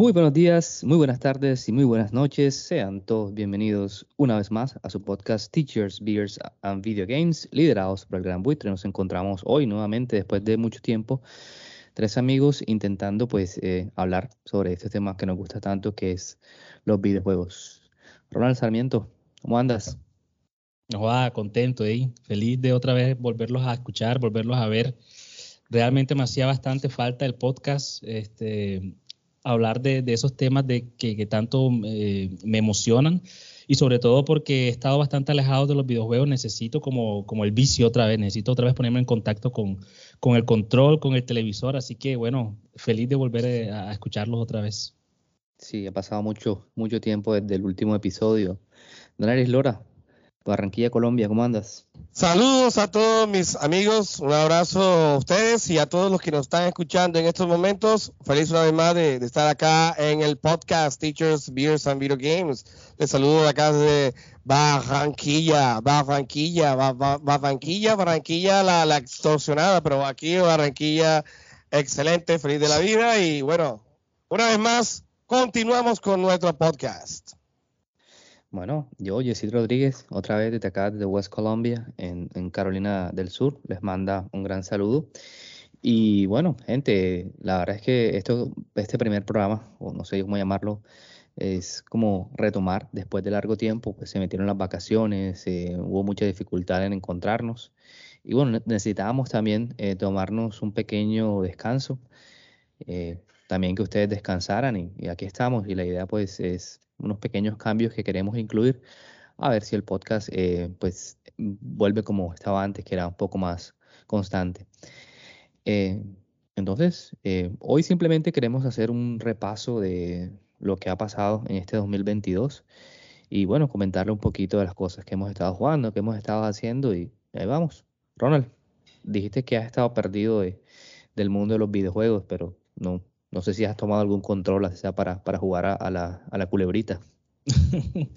Muy buenos días, muy buenas tardes y muy buenas noches. Sean todos bienvenidos una vez más a su podcast Teachers, Beers and Video Games, liderados por el Gran Buitre. Nos encontramos hoy nuevamente, después de mucho tiempo, tres amigos intentando pues eh, hablar sobre este tema que nos gusta tanto, que es los videojuegos. Ronald Sarmiento, ¿cómo andas? Va, contento, ¿eh? feliz de otra vez volverlos a escuchar, volverlos a ver. Realmente me hacía bastante falta el podcast. Este, hablar de, esos temas de que, tanto eh, me emocionan y sobre todo porque he estado bastante alejado de los videojuegos, necesito como, como el vicio otra vez, necesito otra vez ponerme en contacto con, con el control, con el televisor, así que bueno, feliz de volver eh, a, escucharlos otra vez. Sí, ha pasado mucho, mucho tiempo desde el último episodio. Don Lora, Barranquilla, Colombia, ¿cómo andas? Saludos a todos mis amigos, un abrazo a ustedes y a todos los que nos están escuchando en estos momentos. Feliz una vez más de, estar acá en el podcast Teachers, Beers and Video Games. Les saludo de acá desde Barranquilla, Barranquilla, Barranquilla, Barranquilla, la, la extorsionada, pero aquí Barranquilla, excelente, feliz de la vida y bueno, una vez más, continuamos con nuestro podcast. Bueno, yo, Yesid Rodríguez, otra vez desde acá, desde West Colombia, en, Carolina del Sur, les manda un gran saludo. Y bueno, gente, la verdad es que esto, este primer programa, o no sé cómo llamarlo, es como retomar después de largo tiempo, pues se metieron las vacaciones, eh, hubo mucha dificultad en encontrarnos. Y bueno, necesitábamos también eh, tomarnos un pequeño descanso, eh, también que ustedes descansaran y, aquí estamos. Y la idea pues es unos pequeños cambios que queremos incluir, a ver si el podcast eh, pues vuelve como estaba antes, que era un poco más constante. Eh, entonces, eh, hoy simplemente queremos hacer un repaso de lo que ha pasado en este 2022 y bueno, comentarle un poquito de las cosas que hemos estado jugando, que hemos estado haciendo y ahí vamos. Ronald, dijiste que has estado perdido del mundo de los videojuegos, pero no, no sé si has tomado algún control, sea para, para jugar a, la, a la culebrita.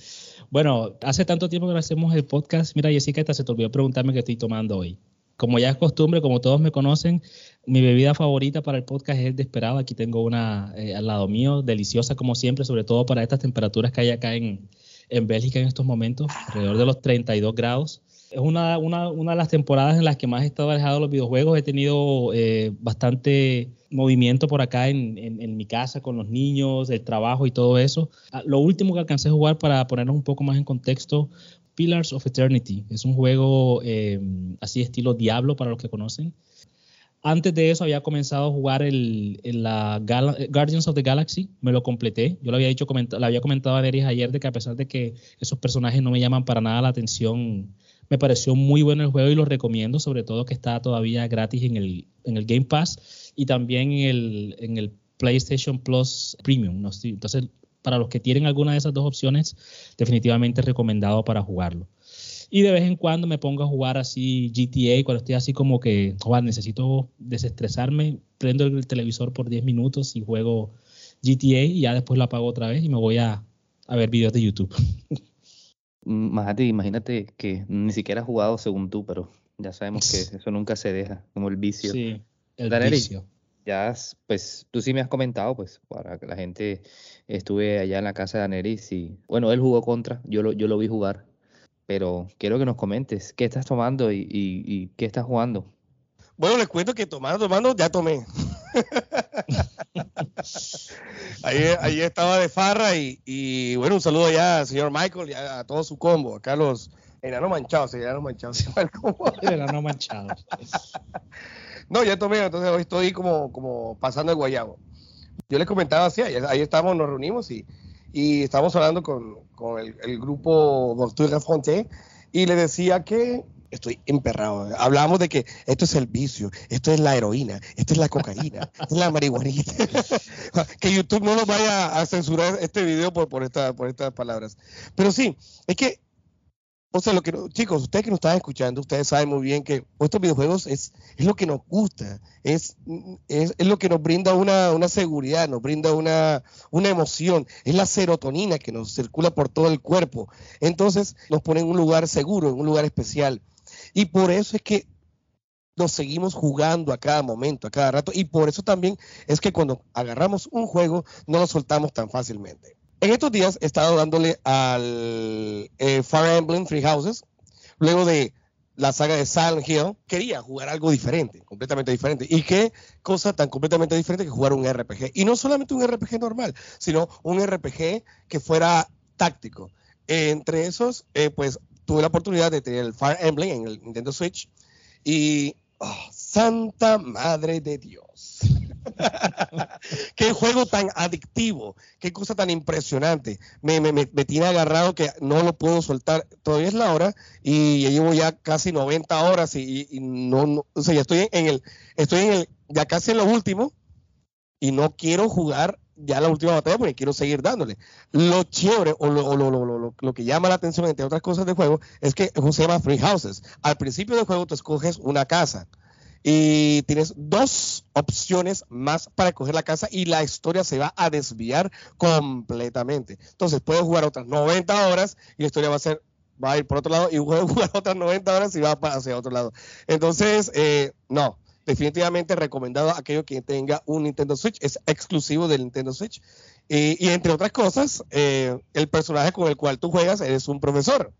bueno, hace tanto tiempo que hacemos el podcast. Mira, Jessica, hasta se te olvidó preguntarme qué estoy tomando hoy. Como ya es costumbre, como todos me conocen, mi bebida favorita para el podcast es el desesperado. Aquí tengo una eh, al lado mío, deliciosa como siempre, sobre todo para estas temperaturas que hay acá en, en Bélgica en estos momentos, alrededor de los 32 grados es una, una, una, de las temporadas en las que más he estado alejado de los videojuegos. He tenido eh, bastante movimiento por acá en, en, mi casa con los niños, el trabajo y todo eso. Ah, lo último que alcancé a jugar para ponernos un poco más en contexto, Pillars of Eternity. Es un juego eh, así estilo Diablo para los que conocen. Antes de eso había comenzado a jugar el, la Guardians of the Galaxy, me lo completé. Yo lo había dicho, le había comentado a Deris ayer de que a pesar de que esos personajes no me llaman para nada la atención me pareció muy bueno el juego y lo recomiendo, sobre todo que está todavía gratis en el, en el Game Pass y también en el, en el PlayStation Plus Premium. Entonces, para los que tienen alguna de esas dos opciones, definitivamente recomendado para jugarlo. Y de vez en cuando me pongo a jugar así GTA, cuando estoy así como que necesito desestresarme, prendo el televisor por 10 minutos y juego GTA y ya después lo apago otra vez y me voy a, a ver videos de YouTube. Majati, imagínate que ni siquiera has jugado según tú, pero ya sabemos que eso nunca se deja, como el vicio. Sí, el vicio. Ya, pues tú sí me has comentado, pues para que la gente estuve allá en la casa de Daneris y bueno, él jugó contra, yo lo, yo lo vi jugar, pero quiero que nos comentes qué estás tomando y, y qué estás jugando. Bueno, les cuento que tomando, tomando, ya tomé. ahí, estaba de farra y, bueno, un saludo ya al señor Michael y a, todo su combo, a Carlos enano manchado, sí, enano manchado, sí, enano manchado. no, ya tomé, entonces hoy estoy como, como pasando el guayabo. Yo les comentaba así, ahí, ahí estamos, nos reunimos y, y estamos hablando con, el, grupo Volture Fronté y le decía que estoy emperrado. Hablamos de que esto es el vicio, esto es la heroína, esto es la cocaína, esto es la marihuanita. que YouTube no nos vaya a censurar este video por, por, esta, por estas palabras. Pero sí, es que o sea, lo que chicos, ustedes que nos están escuchando, ustedes saben muy bien que estos videojuegos es, es lo que nos gusta, es, es, lo que nos brinda una, una seguridad, nos brinda una, una, emoción, es la serotonina que nos circula por todo el cuerpo. Entonces nos pone en un lugar seguro, en un lugar especial. Y por eso es que nos seguimos jugando a cada momento, a cada rato. Y por eso también es que cuando agarramos un juego no lo soltamos tan fácilmente. En estos días he estado dándole al eh, Fire Emblem Three Houses, luego de la saga de Silent Hill, quería jugar algo diferente, completamente diferente. ¿Y qué cosa tan completamente diferente que jugar un RPG? Y no solamente un RPG normal, sino un RPG que fuera táctico. entre esos, eh, pues tuve la oportunidad de tener el Fire Emblem en el Nintendo Switch y oh, Santa Madre de Dios. qué juego tan adictivo, qué cosa tan impresionante. Me, tiene agarrado que no lo puedo soltar. Todavía es la hora y llevo ya casi 90 horas y, no, o sea, ya estoy en el, estoy en el, ya casi en lo último y no quiero jugar ya la última batalla porque quiero seguir dándole. Lo chévere o lo, lo, lo, que llama la atención entre otras cosas del juego es que se llama Free Houses. Al principio del juego tú escoges una casa y tienes dos opciones más para escoger la casa y la historia se va a desviar completamente. Entonces puedes jugar otras 90 horas y la historia va a ser va a ir por otro lado y puedes jugar otras 90 horas y va hacia otro lado. Entonces, eh, no, definitivamente recomendado a aquello que tenga un Nintendo Switch, es exclusivo del Nintendo Switch. Y, entre otras cosas, eh, el personaje con el cual tú juegas eres un profesor.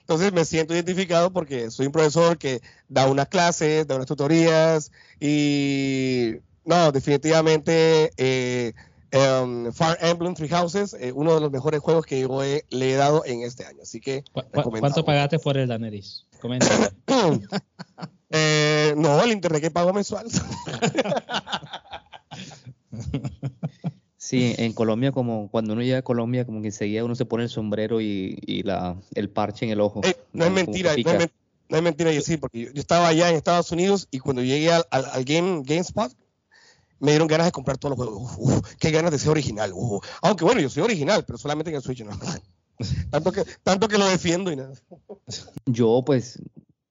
Entonces me siento identificado porque soy un profesor que da unas clases, da unas tutorías y no, definitivamente eh, um, Fire Emblem Three Houses, eh, uno de los mejores juegos que yo le he dado en este año. Así que ¿Cuánto pagaste por el Daneris? eh, no, el internet que pago mensual. Sí, en Colombia, como cuando uno llega a Colombia, como que enseguida uno se pone el sombrero y, la, el parche en el ojo. Eh, no es mentira, no es, mentira, yo sí, porque yo, estaba allá en Estados Unidos y cuando llegué al, al, Game, GameSpot, me dieron ganas de comprar todos los juegos. qué ganas de ser original. Aunque bueno, yo soy original, pero solamente en el Switch, ¿no? tanto, que, tanto que lo defiendo y nada. Yo, pues,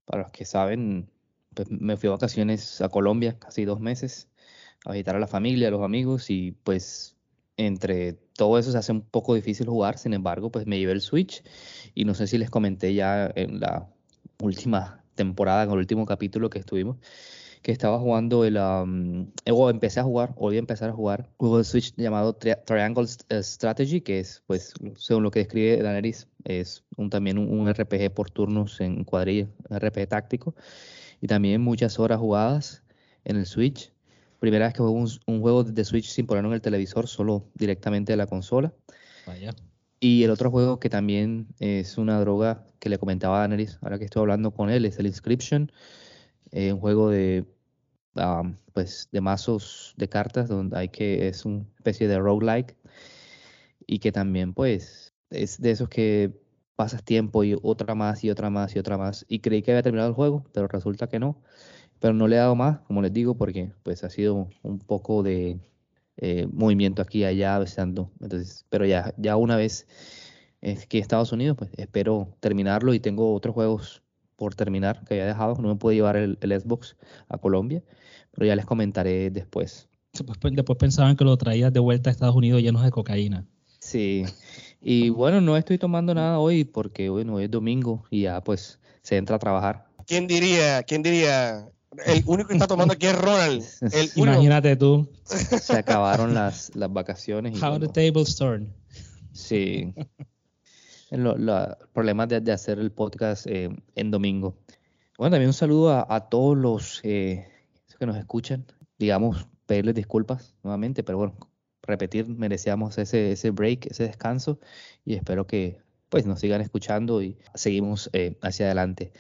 para los que saben, pues, me fui a vacaciones a Colombia, casi dos meses, a visitar a la familia, a los amigos y pues entre todo eso se hace un poco difícil jugar, sin embargo, pues me llevé el Switch y no sé si les comenté ya en la última temporada, en el último capítulo que estuvimos, que estaba jugando el, o empecé a jugar, a empezar a jugar, un juego de Switch llamado Triangle eh, Strategy, que es, pues, según lo que describe Daenerys, es también un, RPG por turnos en cuadrilla, un RPG táctico, y también muchas horas jugadas en el Switch Primera vez que juego un, juego de Switch sin ponerlo en el televisor, solo directamente de la consola. Vaya. Y el otro juego que también es una droga que le comentaba a Daenerys, ahora que estoy hablando con él, es el Inscription, eh, un juego de pues de mazos de cartas donde hay que es una especie de roguelike y que también pues es de esos que pasas tiempo y otra más y otra más y otra más y creí que había terminado el juego, pero resulta que no pero no le he dado más, como les digo, porque pues ha sido un poco de eh, movimiento aquí y allá, besando. Entonces, pero ya, ya una vez es que Estados Unidos, pues espero terminarlo y tengo otros juegos por terminar que había dejado. No me pude llevar el, Xbox a Colombia, pero ya les comentaré después. Después, después pensaban que lo traías de vuelta a Estados Unidos llenos de cocaína. Sí, y bueno, no estoy tomando nada hoy porque bueno, hoy es domingo y ya pues se entra a trabajar. ¿Quién diría, quién diría el único que está tomando aquí es Ronald. Imagínate tú. Se acabaron las, las vacaciones. How the tables turn. Sí. Los problemas de, hacer el podcast eh, en domingo. Bueno, también un saludo a, todos los eh, que nos escuchan. Digamos, pedirles disculpas nuevamente, pero bueno, repetir, merecíamos ese, ese break, ese descanso y espero que pues nos sigan escuchando y seguimos eh, hacia adelante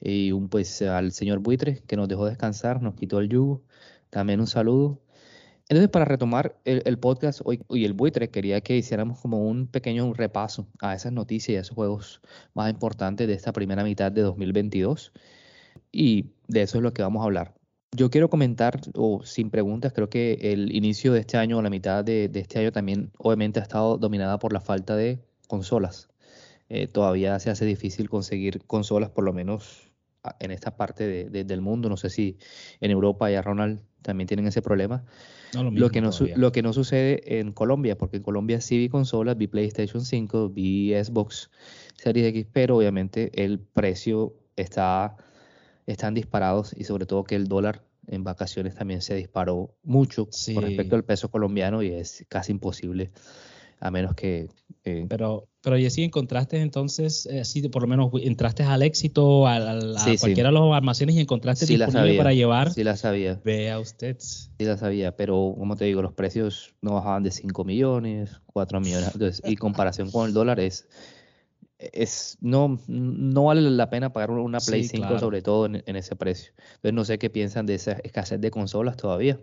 y un pues al señor Buitre que nos dejó descansar, nos quitó el yugo. También un saludo. Entonces, para retomar el, podcast hoy y el buitre, quería que hiciéramos como un pequeño repaso a esas noticias y a esos juegos más importantes de esta primera mitad de 2022. Y de eso es lo que vamos a hablar. Yo quiero comentar, o sin preguntas, creo que el inicio de este año o la mitad de, este año también obviamente ha estado dominada por la falta de consolas. Eh, todavía se hace difícil conseguir consolas, por lo menos en esta parte del mundo. No sé si en Europa y a Ronald también tienen ese problema. lo, que no, lo que no sucede en Colombia, porque en Colombia sí vi consolas, vi PlayStation 5, vi Xbox Series X, pero obviamente el precio está están disparados y sobre todo que el dólar en vacaciones también se disparó mucho con respecto al peso colombiano y es casi imposible a menos que... Eh, pero, pero Jessy, ¿encontraste entonces, eh, por lo menos entraste al éxito, a, cualquiera de los almacenes y encontraste disponible para llevar? Sí la sabía. Vea usted. Sí la sabía, pero como te digo, los precios no bajaban de 5 millones, 4 millones, entonces, y comparación con el dólar es... Es, no, no vale la pena pagar una Play 5 sobre todo en, en ese precio. Entonces no sé qué piensan de esa escasez de consolas todavía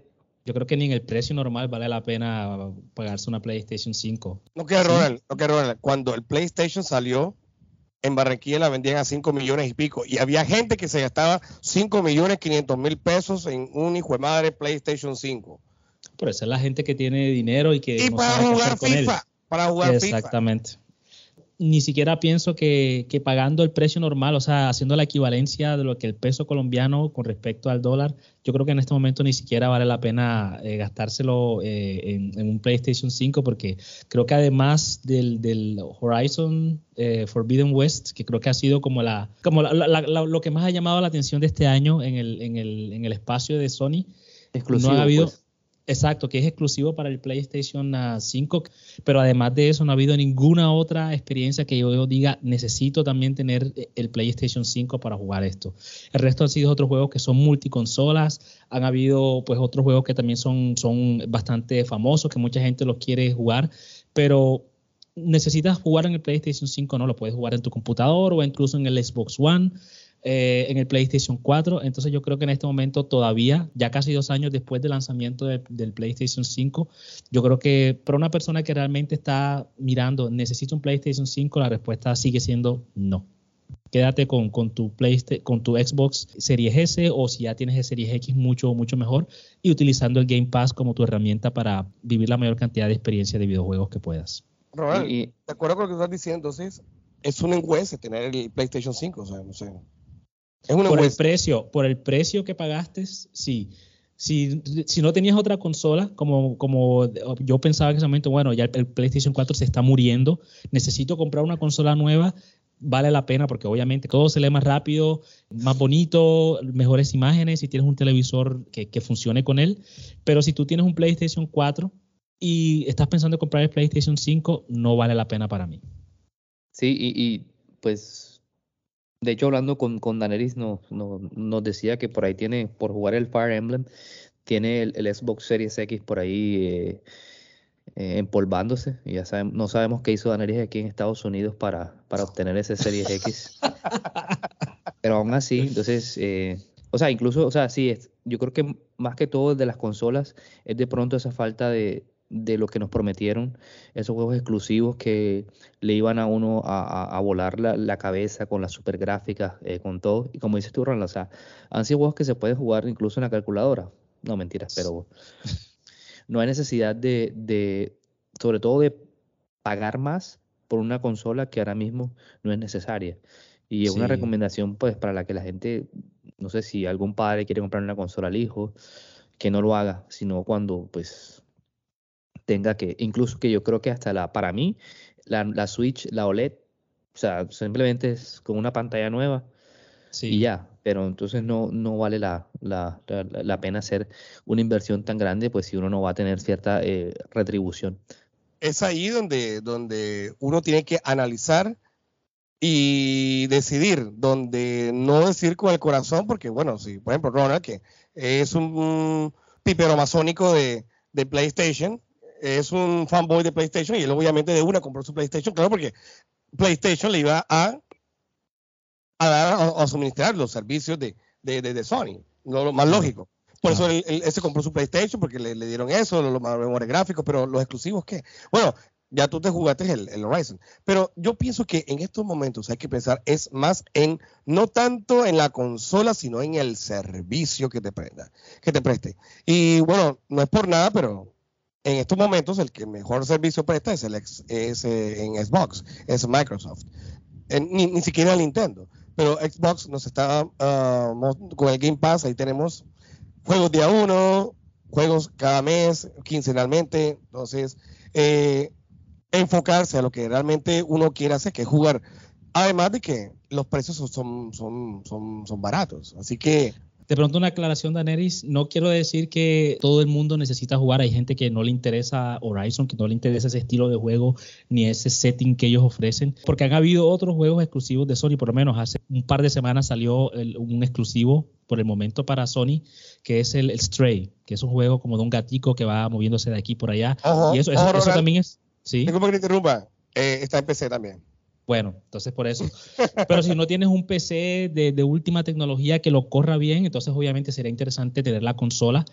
yo creo que ni en el precio normal vale la pena pagarse una PlayStation 5. No que Ronald, no que Ronald. Cuando el PlayStation salió, en Barranquilla la vendían a 5 millones y pico. Y había gente que se gastaba 5 millones 500 mil pesos en un hijo de madre PlayStation 5. Pero esa es la gente que tiene dinero y que. Y para, jugar FIFA, para jugar FIFA. Exactamente ni siquiera pienso que, pagando el precio normal, o sea, haciendo la equivalencia de lo que el peso colombiano con respecto al dólar, yo creo que en este momento ni siquiera vale la pena eh, gastárselo eh, en, un PlayStation 5 porque creo que además del, Horizon eh, Forbidden West, que creo que ha sido como, la, como lo que más ha llamado la atención de este año en el, en el, en el espacio de Sony, no ha habido... Pues. Exacto, que es exclusivo para el PlayStation 5, pero además de eso no ha habido ninguna otra experiencia que yo diga necesito también tener el PlayStation 5 para jugar esto. El resto han sido otros juegos que son multiconsolas, han habido pues otros juegos que también son, son bastante famosos, que mucha gente los quiere jugar, pero necesitas jugar en el PlayStation 5, no lo puedes jugar en tu computador o incluso en el Xbox One. Eh, en el PlayStation 4. Entonces yo creo que en este momento todavía, ya casi dos años después del lanzamiento del PlayStation 5, yo creo que para una persona que realmente está mirando, necesita un PlayStation 5, la respuesta sigue siendo no. Quédate con, con tu PlayStation, con tu Xbox Series S o si ya tienes el Series X mucho, mucho mejor y utilizando el Game Pass como tu herramienta para vivir la mayor cantidad de experiencia de videojuegos que puedas. Robert, y, de acuerdo con lo que estás diciendo, entonces es un encueste tener el PlayStation 5, o sea, no sé por el precio, por el precio que pagaste, sí. Si, si, no tenías otra consola, como, como yo pensaba en ese momento, bueno, ya el, PlayStation 4 se está muriendo, necesito comprar una consola nueva, vale la pena porque obviamente todo se lee más rápido, más bonito, mejores imágenes, si tienes un televisor que, que funcione con él. Pero si tú tienes un PlayStation 4 y estás pensando en comprar el PlayStation 5, no vale la pena para mí. Sí, y, y pues de hecho, hablando con, con Daneris, no, nos decía que por ahí tiene, por jugar el Fire Emblem, tiene el, Xbox Series X por ahí eh, eh, empolvándose. Y ya sabemos, no sabemos qué hizo Daneris aquí en Estados Unidos para, para obtener ese Series X. Pero aún así, entonces, eh, o sea, incluso, o sea, sí, es, yo creo que más que todo de las consolas es de pronto esa falta de, de lo que nos prometieron, esos juegos exclusivos que le iban a uno a, volar la, cabeza con las super gráficas, eh, con todo. Y como dices tú, Ronald, o sea, han sido juegos que se pueden jugar incluso en la calculadora. No, mentiras, pero no hay necesidad de, de, sobre todo de pagar más por una consola que ahora mismo no es necesaria. Y es una recomendación, pues, para la que la gente, no sé si algún padre quiere comprar una consola al hijo, que no lo haga, sino cuando, pues, tenga que, incluso que yo creo que hasta la, para mí, la, Switch, la OLED, o sea, simplemente es con una pantalla nueva y ya, pero entonces no, no vale la, la, la, pena hacer una inversión tan grande, pues si uno no va a tener cierta eh, retribución. Es ahí donde, donde uno tiene que analizar y decidir, donde no decir con el corazón, porque bueno, si por ejemplo Ronald, que es un pipero masónico de, de PlayStation, es un fanboy de PlayStation y él obviamente de una compró su PlayStation, claro, porque PlayStation le iba a, a dar a, suministrar los servicios de, de, de, Sony, lo, más lógico. Por eso él, él- él se compró su PlayStation, porque le, le dieron eso, los, los memorias gráficos, pero los exclusivos, ¿qué? Bueno, ya tú te jugaste el, el Horizon. Pero yo pienso que en estos momentos hay que pensar es más en, no tanto en la consola, sino en el servicio que te prenda, que te preste. Y bueno, no es por nada, pero en estos momentos el que mejor servicio presta es, el ex- es eh, en Xbox, es Microsoft. Ni, ni siquiera Nintendo. Pero Xbox nos está ah, con el Game Pass, ahí tenemos juegos día uno, juegos cada mes, quincenalmente. Entonces, eh, enfocarse a lo que realmente uno quiere hacer, que es jugar. Además de que los precios son, son, son, son baratos. Así que De pronto una aclaración, Daneris, no quiero decir que todo el mundo necesita jugar, hay gente que no le interesa Horizon, que no le interesa ese estilo de juego ni ese setting que ellos ofrecen, porque han habido otros juegos exclusivos de Sony, por lo menos hace un par de semanas salió el- un exclusivo por el momento para Sony, que es el, el Stray, que es un juego como de un gatico que va moviéndose de aquí por allá, y eso, eso, también es... Sí. que te interrumpa, eh, está en PC también. Bueno, entonces por eso. Pero si no tienes un PC de, última tecnología que lo corra bien, entonces obviamente sería interesante tener la consola.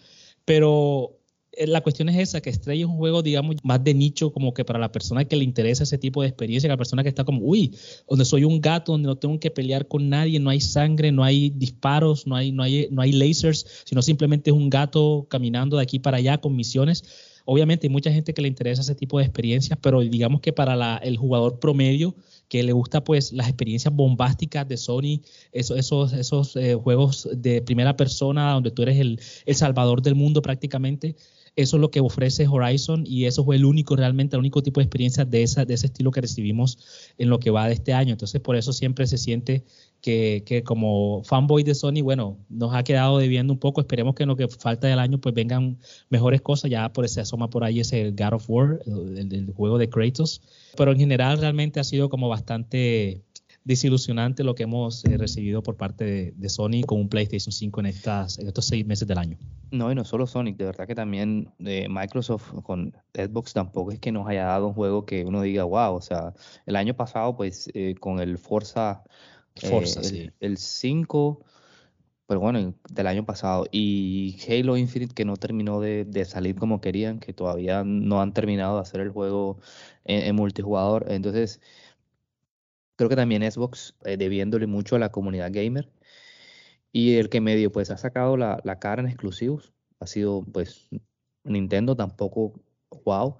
Pero eh, la cuestión es esa, que Stray es un juego, digamos, más de nicho, como que para la persona que le interesa ese tipo de experiencia, que la persona que está como, uy, donde soy un gato, donde no tengo que pelear con nadie, no hay sangre, no hay disparos, no hay, no hay, no hay lasers, sino simplemente es un gato caminando de aquí para allá con misiones. Obviamente hay mucha gente que le interesa ese tipo de experiencias, pero digamos que para el jugador promedio que le gusta pues las experiencias bombásticas de Sony, eso- esos, esos eh, juegos de primera persona donde tú eres el, el salvador del mundo prácticamente, eso es lo que ofrece Horizon y eso fue el único realmente, el único tipo de experiencia de, esa, de ese estilo que recibimos en lo que va de este año. Entonces por eso siempre se siente que, que como fanboy de Sony, bueno, nos ha quedado debiendo un poco. Esperemos que en lo que falta del año pues vengan mejores cosas. Ya por se asoma por ahí ese God of War, el, el juego de Kratos. Pero en general realmente ha sido como bastante desilusionante lo que hemos eh, recibido por parte de, de Sony con un PlayStation 5 en, estas, en estos seis meses del año. No, y no solo Sonic, de verdad que también eh, Microsoft con Xbox tampoco es que nos haya dado un juego que uno diga, wow, o sea, el año pasado pues eh, con el Forza, Forza, el, sí. el 5, pero bueno, del año pasado, y Halo Infinite que no terminó de, de salir como querían, que todavía no han terminado de hacer el juego en, en multijugador, entonces creo que también Xbox eh, debiéndole mucho a la comunidad gamer. Y el que medio pues ha sacado la, la cara en exclusivos ha sido pues Nintendo tampoco wow.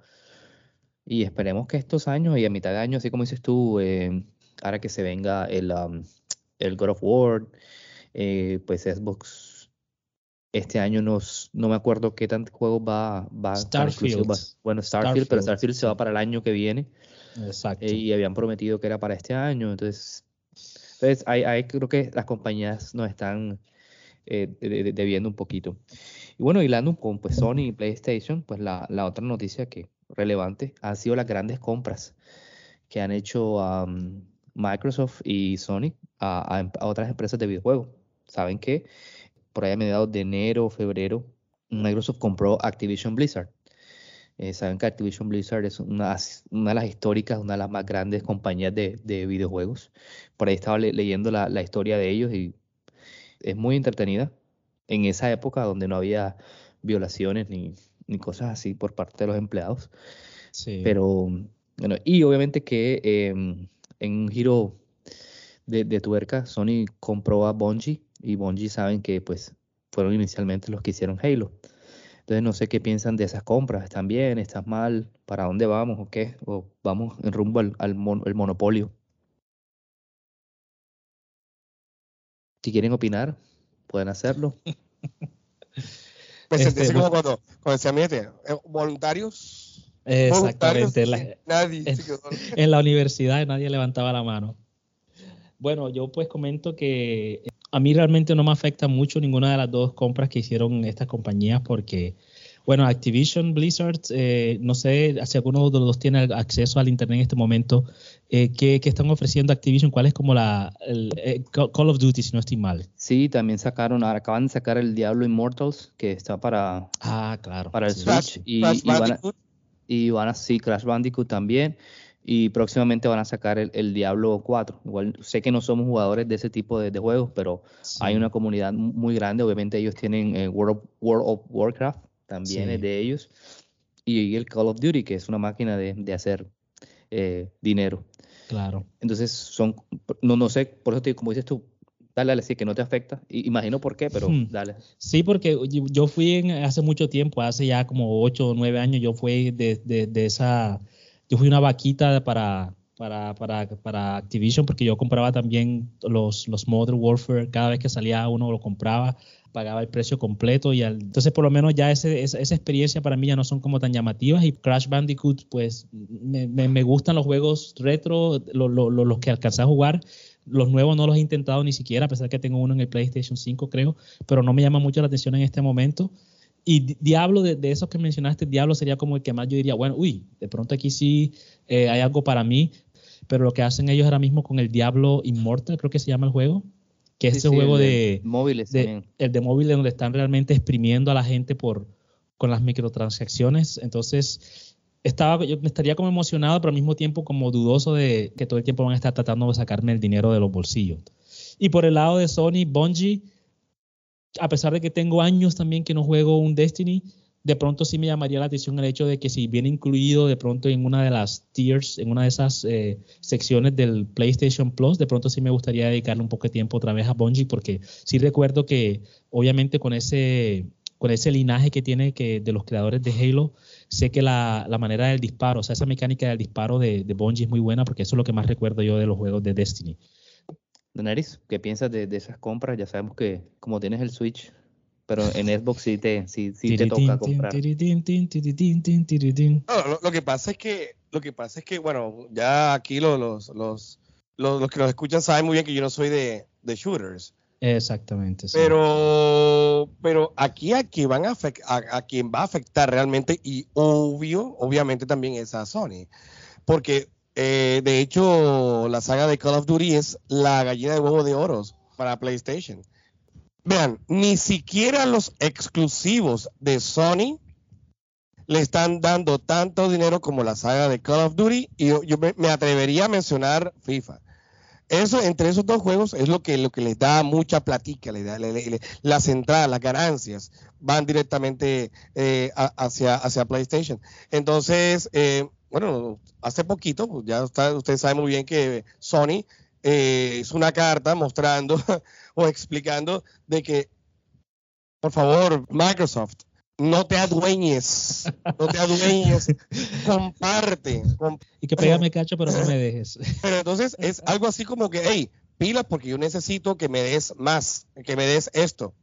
Y esperemos que estos años y a mitad de año, así como dices tú, eh, ahora que se venga el, um, el God of War, eh, pues Xbox este año nos, no me acuerdo qué tantos juegos va, va a estar exclusivo, Starfield. va- bueno, Starfield, pero Starfield, se va para el año que viene Exacto. eh, y habían prometido que era para este año. Entonces, entonces ahí, ahí creo que las compañías nos están eh, de- de- debiendo un poquito. Y bueno, hilando con pues, Sony y PlayStation, pues la, la otra noticia que relevante han sido las grandes compras que han hecho um, Microsoft y Sony a, a em- a otras empresas de videojuegos. Saben que por ahí a mediados de enero o febrero, Microsoft compró Activision Blizzard. Eh, saben que Activision Blizzard es una, una de las históricas, una de las más grandes compañías de, de videojuegos. Por ahí estaba le- leyendo la, la historia de ellos y es muy entretenida. En esa época donde no había violaciones ni, ni cosas así por parte de los empleados. Sí. Pero, bueno, y obviamente que em, en un giro de, de tuerca, Sony compró a Bungie y Bungie saben que pues fueron inicialmente los que hicieron Halo. Entonces no sé qué piensan de esas compras. ¿Están bien? ¿Están mal? ¿Para dónde vamos o qué? ¿O vamos en rumbo al, al mon- el monopolio? Si quieren opinar, pueden hacerlo. Me sentí Este, así como bueno. cuando, cuando decía eh, voluntarios. Exactamente. la- nadie en- la universidad nadie levantaba la mano. Bueno, yo pues comento que a mí realmente no me afecta mucho ninguna de las dos compras que hicieron estas compañías porque, bueno, Activision, Blizzard, eh, no sé si alguno de los dos tiene acceso al Internet en este momento, eh, ¿qué, qué están ofreciendo Activision? ¿Cuál es como la el, eh, Call of Duty, si no estoy mal? Sí, también sacaron, ahora acaban de sacar el Diablo Immortals, que está para, Ah, claro. para el sí. Switch. y, Crash y van a- Bandicoot, y van a sí, Crash Bandicoot también. Y próximamente van a sacar el, Diablo 4. Igual sé que no somos jugadores de ese tipo de, juegos, pero hay una comunidad muy grande. Obviamente ellos tienen eh, World, of, Warcraft, también es de ellos. Y el Call of Duty, que es una máquina de, hacer eh, dinero. Claro. Entonces son, no, no sé, por eso te, como dices tú, dale, dale, sí, que no te afecta. Imagino por qué, pero hmm. dale. Sí, porque yo fui hace mucho tiempo, hace ya como 8 o 9 años, yo fui de, de, esa, yo fui una vaquita para, para, para, para, Activision porque yo compraba también los, los Modern Warfare, cada vez que salía uno lo compraba, pagaba el precio completo y entonces por lo menos ya ese, esa, experiencia para mí ya no son como tan llamativas y Crash Bandicoot pues me, me, gustan los juegos retro, los que alcancé a jugar los nuevos no los he intentado ni siquiera, a pesar de que tengo uno en el PlayStation 5, creo, pero no me llama mucho la atención en este momento. Y Diablo, de, esos que mencionaste, Diablo sería como el que más yo diría, bueno, uy, de pronto aquí sí eh, hay algo para mí, pero lo que hacen ellos ahora mismo con el Diablo Immortal, creo que se llama el juego, que es ese juego de, móviles, el de móviles donde están realmente exprimiendo a la gente por con las microtransacciones. Entonces, estaba, yo estaría como emocionado, pero al mismo tiempo como dudoso de que todo el tiempo van a estar tratando de sacarme el dinero de los bolsillos. Y por el lado de Sony, Bungie, a pesar de que tengo años también que no juego un Destiny, de pronto sí me llamaría la atención el hecho de que si viene incluido de pronto en una de las tiers, en una de esas eh, secciones del PlayStation Plus, de pronto sí me gustaría dedicarle un poco de tiempo otra vez a Bungie, porque sí recuerdo que obviamente con ese, con ese linaje que tiene que, de los creadores de Halo, sé que la, manera del disparo, o sea, esa mecánica del disparo de, de Bungie es muy buena porque eso es lo que más recuerdo yo de los juegos de Destiny. Daenerys, ¿qué piensas de, esas compras? Ya sabemos que como tienes el Switch, pero en Xbox sí te, sí, te toca comprar. lo, que pasa es que, lo que pasa es que, bueno, ya aquí los, los, los, los, que nos escuchan saben muy bien que yo no soy de, de shooters. Exactamente. Pero, pero aquí a quien, van a, quien va a afectar realmente, y obvio, obviamente también es a Sony. Porque eh, de hecho, la saga de Call of Duty es la gallina de huevo de oros para PlayStation. Vean, ni siquiera los exclusivos de Sony le están dando tanto dinero como la saga de Call of Duty. Y yo, me atrevería a mencionar FIFA. Eso, entre esos dos juegos, es lo que, lo que les da mucha platica, le da, las entradas, las ganancias van directamente eh, hacia, hacia PlayStation. Entonces, eh, bueno, hace poquito, pues ya está, usted sabe muy bien que Sony eh, hizo una carta mostrando o explicando de que, por favor, Microsoft, no te adueñes, no te adueñes, comparte. y que pégame cacho, pero no me dejes. Pero entonces es algo así como que, hey, pilas porque yo necesito que me des más, que me des esto.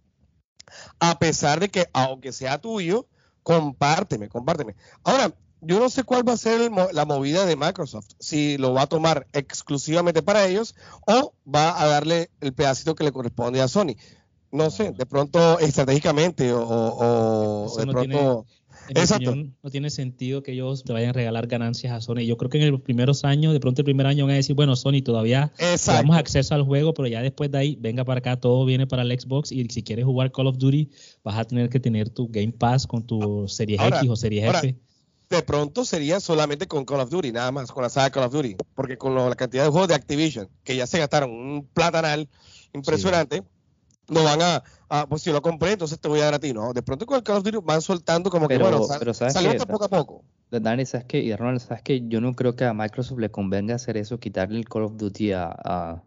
A pesar de que, aunque sea tuyo, compárteme, compárteme. Ahora, yo no sé cuál va a ser la movida de Microsoft, si lo va a tomar exclusivamente para ellos o va a darle el pedacito que le corresponde a Sony no sé, de pronto estratégicamente o, de pronto... Exacto. no tiene sentido que ellos te vayan a regalar ganancias a Sony. Yo creo que en los primeros años, de pronto el primer año van a decir, bueno, Sony todavía damos acceso al juego, pero ya después de ahí, venga para acá, todo viene para el Xbox y si quieres jugar Call of Duty, vas a tener que tener tu Game Pass con tu Series X o Series F. De pronto sería solamente con Call of Duty, nada más, con la saga Call of Duty, porque con la cantidad de juegos de Activision, que ya se gastaron un platanal impresionante no van a, pues si lo compré, entonces te voy a dar a ti, ¿no? De pronto con el Call of Duty van soltando como que, bueno, pero ¿sabes poco a poco. Dani, ¿sabes qué? Y Ronald, ¿sabes qué? Yo no creo que a Microsoft le convenga hacer eso, quitarle el Call of Duty a,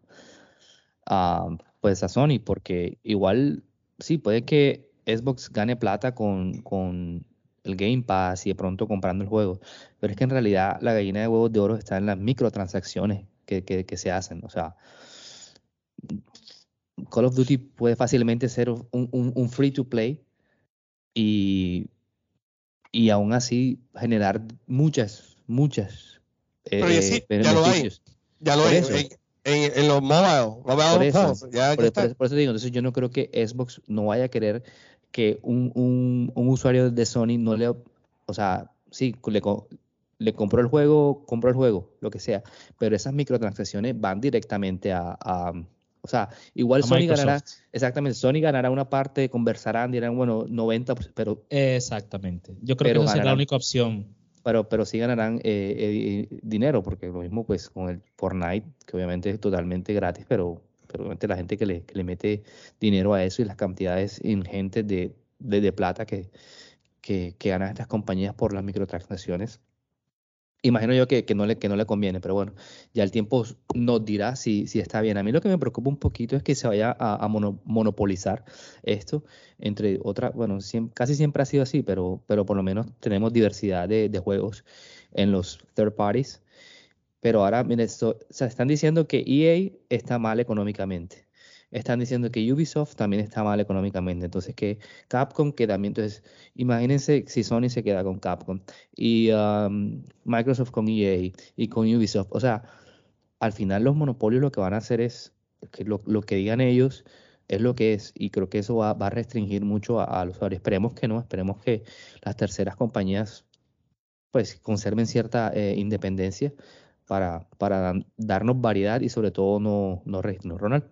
a, pues a Sony, porque igual, sí, puede que Xbox gane plata con, con el Game Pass y de pronto comprando el juego, pero es que en realidad la gallina de huevos de oro está en las microtransacciones que, que, que se hacen, o sea, Call of Duty puede fácilmente ser un, free to play y, y aún así generar muchas, muchas Pero eh, ya lo hay. Ya lo hay. En, los mobile, por eso, por, eso digo, entonces yo no creo que Xbox no vaya a querer que un, un, un usuario de Sony no le, o sea, sí, le, le compró el juego, compró el juego, lo que sea, pero esas microtransacciones van directamente a, o sea, igual Sony ganará, exactamente, Sony ganará una parte, conversarán, dirán, bueno, 90, pero... Exactamente. Yo creo que esa será la única opción. pero, pero sí ganarán eh, eh, dinero, porque lo mismo pues con el Fortnite, que obviamente es totalmente gratis, pero, pero obviamente la gente que le, que le mete dinero a eso y las cantidades ingentes de, de, de plata que, que, que ganan estas compañías por las microtransacciones imagino yo que, que, no le, que no le conviene, pero bueno, ya el tiempo nos dirá si, si está bien. A mí lo que me preocupa un poquito es que se vaya a, monopolizar esto entre otras, bueno, casi siempre ha sido así, pero, pero por lo menos tenemos diversidad de, juegos en los third parties. Pero ahora, miren, esto, se están diciendo que EA está mal económicamente están diciendo que Ubisoft también está mal económicamente. Entonces, que Capcom, que también, entonces, imagínense si Sony se queda con Capcom y um, Microsoft con EA y con Ubisoft. O sea, al final los monopolios lo que van a hacer es que lo, que digan ellos es lo que es y creo que eso va, a restringir mucho a, los usuarios. Esperemos que no, esperemos que las terceras compañías pues conserven cierta eh, independencia para, para darnos variedad y sobre todo no, no, no Ronald.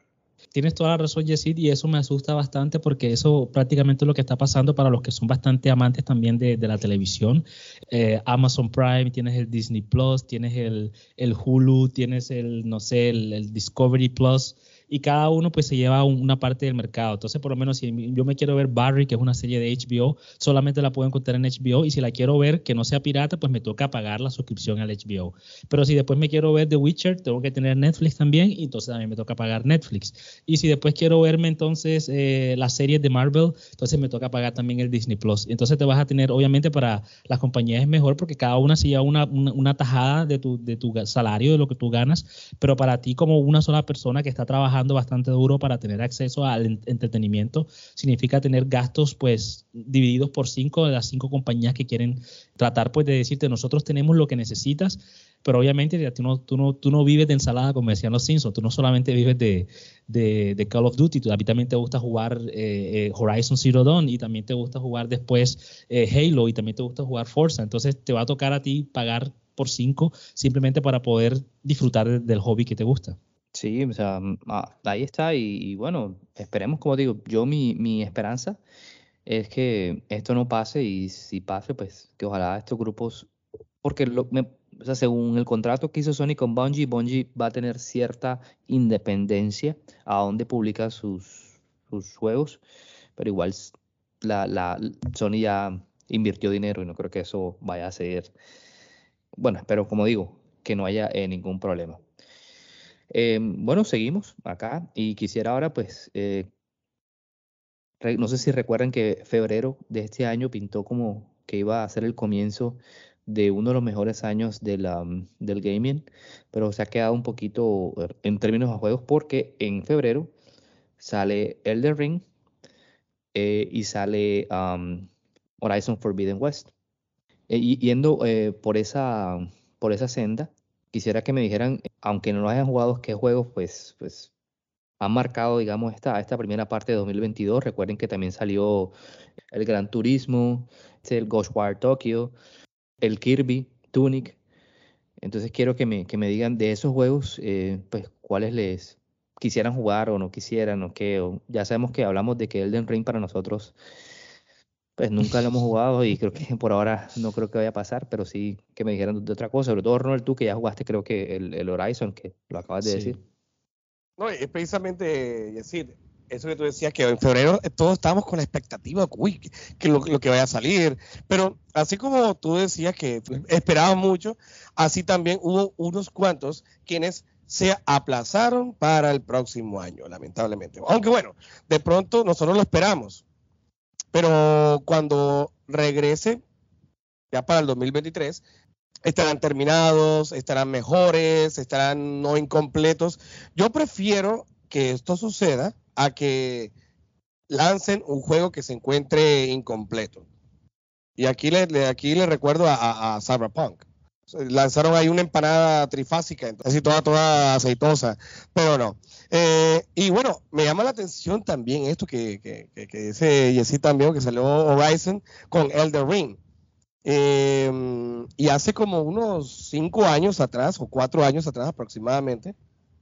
Tienes toda la razón, Yesid, y eso me asusta bastante porque eso prácticamente es lo que está pasando para los que son bastante amantes también de, la televisión. Eh, Amazon Prime, tienes el Disney Plus, tienes el, el Hulu, tienes el, no sé, el Discovery Plus y cada uno pues se lleva una parte del mercado. Entonces, por lo menos si yo me quiero ver Barry, que es una serie de HBO, solamente la puedo encontrar en HBO y si la quiero ver que no sea pirata, pues me toca pagar la suscripción al HBO. Pero si después me quiero ver The Witcher, tengo que tener Netflix también y entonces también me toca pagar Netflix. Y si después quiero verme entonces eh, las series de Marvel, entonces me toca pagar también el Disney Plus. Entonces te vas a tener, obviamente para las compañías es mejor porque cada una se lleva una, una tajada de tu, de tu salario, de lo que tú ganas, pero para ti como una sola persona que está trabajando bastante duro para tener acceso al entretenimiento. Significa tener gastos pues divididos por cinco de las cinco compañías que quieren tratar pues de decirte nosotros tenemos lo que necesitas, pero obviamente tú no, tú no, tú no vives de ensalada como decían los Simpsons, tú no solamente vives de, de, Call of Duty, tú, a ti también te gusta jugar eh, eh, Horizon Zero Dawn y también te gusta jugar después eh, Halo y también te gusta jugar Forza, entonces te va a tocar a ti pagar por cinco simplemente para poder disfrutar del hobby que te gusta. Sí, o sea, mm, ah, ahí está y, bueno, esperemos, como digo, yo mi, mi esperanza es que esto no pase y si pase, pues que ojalá estos grupos, porque lo, o sea, según el contrato que hizo Sony con Bungie, Bungie va a tener cierta independencia a donde publica sus, sus juegos, pero igual la, la, Sony ya invirtió dinero y no creo que eso vaya a ser, bueno, espero, como digo, que no haya eh, ningún problema. Em, bueno, seguimos acá y quisiera ahora, pues, eh, no sé si recuerdan que febrero de este año pintó como que iba a ser el comienzo de uno de los mejores años mm, del gaming, pero se ha quedado un poquito er, en términos de juegos porque en febrero sale Elder Ring eh, y sale Horizon Forbidden West. Eh, y yendo por, esa, por esa senda, quisiera que me dijeran, aunque no lo hayan jugado, qué juegos pues, pues han marcado, digamos, esta, esta primera parte de 2022. Recuerden que también salió el Gran Turismo, el Ghostwire Tokyo, el Kirby, Tunic. Entonces quiero que me, que me digan de esos juegos, eh, pues cuáles les quisieran jugar o no quisieran o qué. ya sabemos que hablamos de que Elden Ring para nosotros pues nunca lo hemos jugado y creo que por ahora no creo que vaya a pasar, pero sí que me dijeran de otra cosa, sobre todo Ronald, tú que ya jugaste creo que el, Horizon, que lo acabas de decir. No, es precisamente decir, eso que tú decías, que en febrero eh, todos estábamos con la expectativa, uy, que, lo, que vaya a salir, pero así como tú decías que esperabas mucho, así también hubo unos cuantos quienes se aplazaron para el próximo año, lamentablemente. Aunque bueno, de pronto nosotros lo esperamos, pero cuando regrese, ya para el 2023, estarán terminados, estarán mejores, estarán no incompletos. Yo prefiero que esto suceda a que lancen un juego que se encuentre incompleto. Y aquí le, aquí le recuerdo a, a Cyberpunk lanzaron ahí una empanada trifásica, así toda, toda aceitosa, pero no. Eh, y bueno, me llama la atención también esto que, que, que, que dice Jessy también, que salió Horizon con Elder Ring. Eh, y hace como unos cinco años atrás, o cuatro años atrás aproximadamente,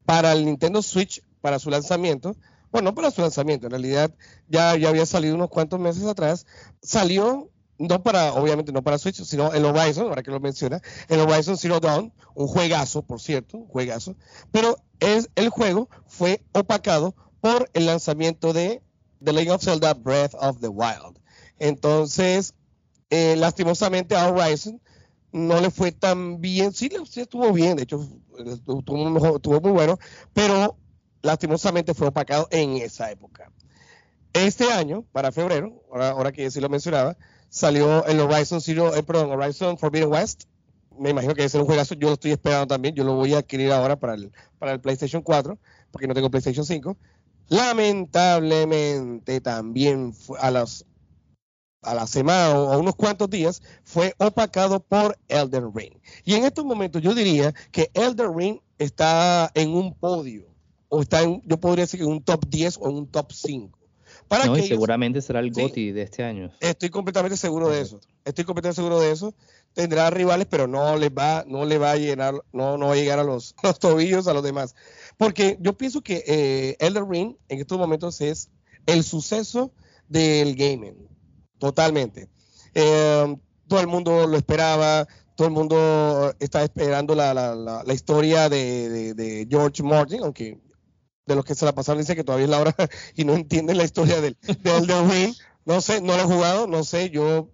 para el Nintendo Switch, para su lanzamiento, bueno, no para su lanzamiento, en realidad ya, ya había salido unos cuantos meses atrás, salió no para, obviamente no para Switch, sino el Horizon, ahora que lo menciona, el Horizon Zero Dawn, un juegazo, por cierto, un juegazo, pero es, el juego fue opacado por el lanzamiento de The Legend of Zelda Breath of the Wild. Entonces, eh, lastimosamente a Horizon no le fue tan bien, sí, sí estuvo bien, de hecho estuvo, estuvo muy bueno, pero lastimosamente fue opacado en esa época. Este año, para febrero, ahora, ahora que sí lo mencionaba, salió el Horizon Zero, eh, perdón, Horizon Forbidden West. Me imagino que es un juegazo, yo lo estoy esperando también, yo lo voy a adquirir ahora para el, para el PlayStation 4, porque no tengo PlayStation 5. Lamentablemente también a las a la semana o a unos cuantos días fue opacado por Elden Ring. Y en estos momentos yo diría que Elden Ring está en un podio, o está en, yo podría decir que en un top 10 o en un top 5 no, y seguramente será el GOTI de este año. Estoy completamente seguro de eso. Estoy completamente seguro de eso. Tendrá rivales, pero no le va, no le va a llenar, no, no va a llegar a los, tobillos a los demás. Porque yo pienso que eh, Elder Ring en estos momentos es el suceso del gaming. Totalmente. Eh, todo el mundo lo esperaba, todo el mundo está esperando la, la, la, historia de, de, George Martin, aunque de los que se la pasaron dice que todavía es la hora y no entienden la historia del, Elden Ring. No sé, no lo he jugado, no sé, yo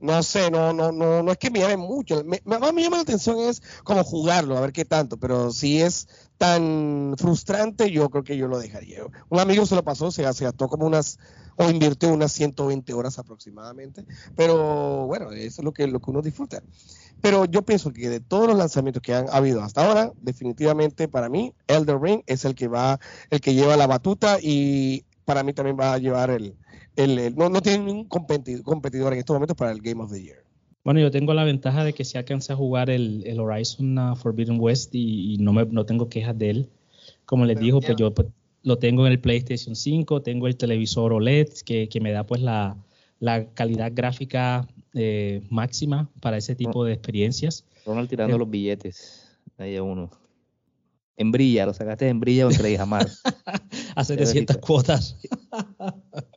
no sé, no, no, no, no es que me llame mucho. Me, me llama la atención es como jugarlo, a ver qué tanto, pero si es tan frustrante, yo creo que yo lo dejaría. Un amigo se lo pasó, se, se gastó como unas, o invirtió unas 120 horas aproximadamente, pero bueno, eso es lo que, lo que uno disfruta. Pero yo pienso que de todos los lanzamientos que han habido hasta ahora, definitivamente para mí, Elder Ring es el que va, el que lleva la batuta y para mí también va a llevar el, el, no, no tiene ningún competidor en estos momentos para el Game of the Year. Bueno, yo tengo la ventaja de que si alcancé a jugar el, el Horizon uh, Forbidden West y, no, me, no tengo quejas de él. Como les digo, pues yo pues, lo tengo en el PlayStation 5, tengo el televisor OLED que, que me da pues la, la calidad gráfica eh, máxima para ese tipo de experiencias. Ronald tirando eh, los billetes, ahí a uno. En brilla, lo sacaste en brilla o entre jamás. a 700 cuotas.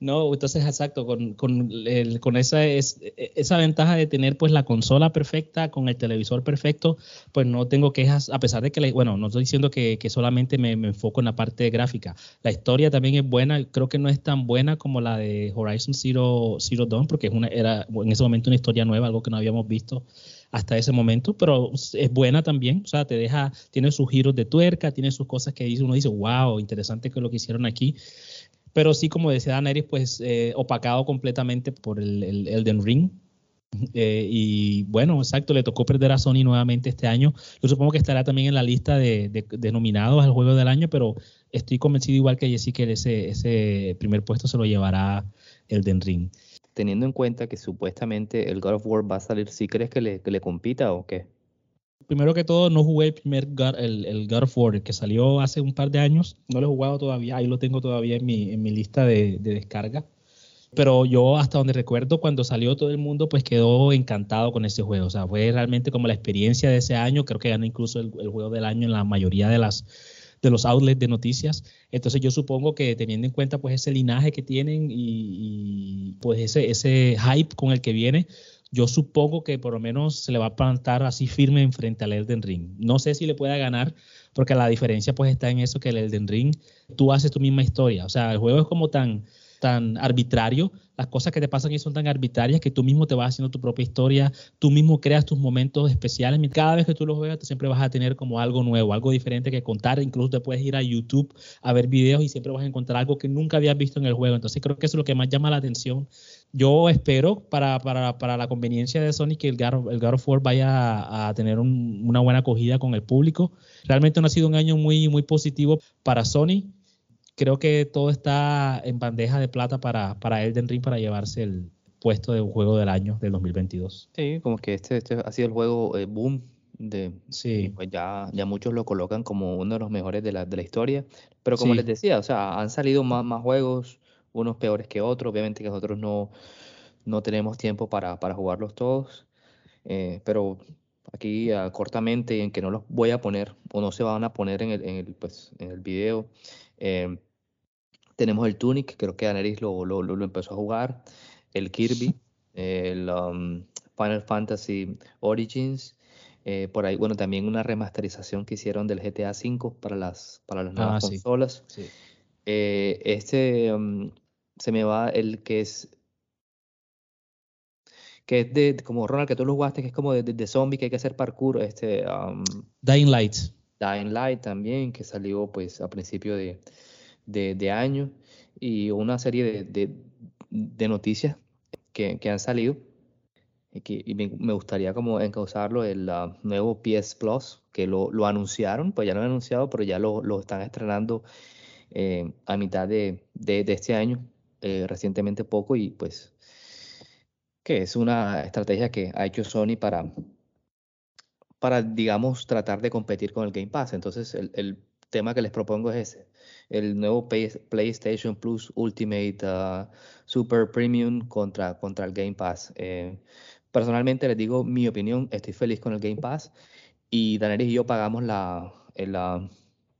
No, entonces exacto, con, con, el, con esa, es, esa ventaja de tener pues la consola perfecta, con el televisor perfecto, pues no tengo quejas, a pesar de que, bueno, no estoy diciendo que, que solamente me, me, enfoco en la parte gráfica. La historia también es buena, creo que no es tan buena como la de Horizon Zero, Zero Dawn, porque es una, era en ese momento una historia nueva, algo que no habíamos visto hasta ese momento, pero es buena también, o sea, te deja, tiene sus giros de tuerca, tiene sus cosas que dice, uno dice, wow, interesante que lo que hicieron aquí pero sí, como decía Daenerys, pues eh, opacado completamente por el, el Elden Ring. Eh, y bueno, exacto, le tocó perder a Sony nuevamente este año. Yo supongo que estará también en la lista de, de, nominados al juego del año, pero estoy convencido igual que Jessica que ese, ese primer puesto se lo llevará Elden Ring. Teniendo en cuenta que supuestamente el God of War va a salir, ¿sí crees que le, que le compita o qué? Primero que todo, no jugué el primer God, el, el God of War que salió hace un par de años. No lo he jugado todavía, ahí lo tengo todavía en mi, en mi lista de, de, descarga. Pero yo hasta donde recuerdo, cuando salió todo el mundo, pues quedó encantado con ese juego. O sea, fue realmente como la experiencia de ese año. Creo que ganó incluso el, el juego del año en la mayoría de las de los outlets de noticias. Entonces yo supongo que teniendo en cuenta pues ese linaje que tienen y, y pues ese, ese hype con el que viene, yo supongo que por lo menos se le va a plantar así firme en frente al Elden Ring. No sé si le pueda ganar, porque la diferencia pues está en eso que el Elden Ring, tú haces tu misma historia. O sea, el juego es como tan, tan arbitrario, las cosas que te pasan ahí son tan arbitrarias que tú mismo te vas haciendo tu propia historia, tú mismo creas tus momentos especiales. Cada vez que tú lo juegas, tú siempre vas a tener como algo nuevo, algo diferente que contar. Incluso te puedes ir a YouTube a ver videos y siempre vas a encontrar algo que nunca habías visto en el juego. Entonces creo que eso es lo que más llama la atención yo espero para, para, para, la conveniencia de Sony que el God, el of War vaya a, tener una buena acogida con el público. Realmente no ha sido un año muy, muy positivo para Sony. Creo que todo está en bandeja de plata para, para Elden Ring para llevarse el puesto de juego del año del 2022. Sí, como que este, este ha sido el juego eh, boom de sí. pues ya, ya muchos lo colocan como uno de los mejores de la, de la historia. Pero como les decía, o sea, han salido más, más juegos unos peores que otros. Obviamente que nosotros no, no tenemos tiempo para, para jugarlos todos, eh, pero aquí uh, cortamente, en que no los voy a poner o no se van a poner en el, en el, pues, en el video. Eh, tenemos el Tunic, creo que Aneris lo, lo, lo, empezó a jugar, el Kirby, el um, Final Fantasy Origins. Eh, por ahí, bueno, también una remasterización que hicieron del GTA V para las, para las nuevas Ah, sí. consolas. Sí. Eh, este um, se me va el que es que es de como Ronald que tú lo jugaste que es como de, de- de zombie que hay que hacer parkour este um, Dying Light. Dying Light también que salió pues a principio de, de, de año y una serie de, noticias que, que han salido y, que, y me, me gustaría como encauzarlo el ah, nuevo PS Plus que lo, lo anunciaron pues ya lo han anunciado pero ya lo, lo están estrenando eh, a mitad de, este año, eh, recientemente poco, y pues que es una estrategia que ha hecho Sony para, para digamos, tratar de competir con el Game Pass. Entonces, el, tema que les propongo es ese, el nuevo PlayStation Plus Ultimate ah, Super Premium contra, contra el Game Pass. Eh, personalmente les digo mi opinión, estoy feliz con el Game Pass y Daneris y yo pagamos la, la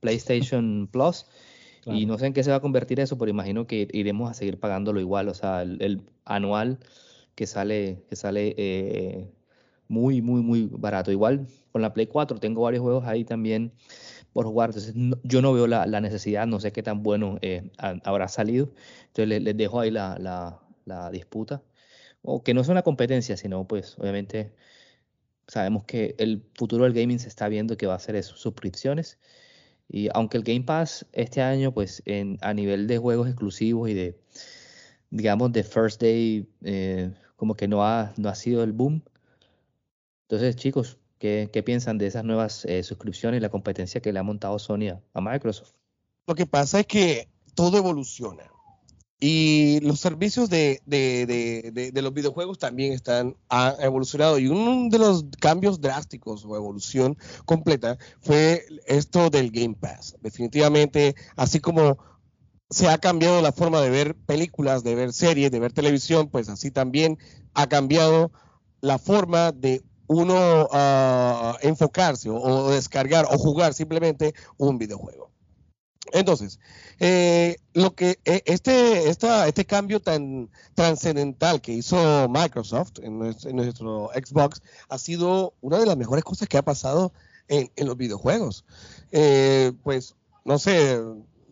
PlayStation Plus. Y Claro. no sé en qué se va a convertir eso, pero imagino que iremos a seguir pagándolo igual. O sea, el, el anual que sale, que sale eh, muy, muy, muy barato. Igual con la Play 4 tengo varios juegos ahí también por jugar. Entonces no- yo no veo la, la necesidad, no sé qué tan bueno eh, ha- habrá salido. Entonces le- les, dejo ahí la, la, la disputa. O que no es una competencia, sino pues obviamente sabemos que el futuro del gaming se está viendo que va a ser eso, suscripciones. Y aunque el Game Pass este año, pues en, a nivel de juegos exclusivos y de, digamos, de First Day, eh, como que no ha, no ha sido el boom. Entonces, chicos, ¿qué, qué piensan de esas nuevas eh, suscripciones y la competencia que le ha montado Sony a, a Microsoft? Lo que pasa es que todo evoluciona. Y los servicios de, de- los videojuegos también están, han evolucionado. Y uno de los cambios drásticos o evolución completa fue esto del Game Pass. Definitivamente, así como se ha cambiado la forma de ver películas, de ver series, de ver televisión, pues así también ha cambiado la forma de uno ah, enfocarse o descargar o jugar simplemente un videojuego. Entonces, eh, lo que eh, este, esta, este cambio tan trascendental que hizo Microsoft en nuestro, en nuestro Xbox ha sido una de las mejores cosas que ha pasado en, en los videojuegos. Eh, pues, no sé,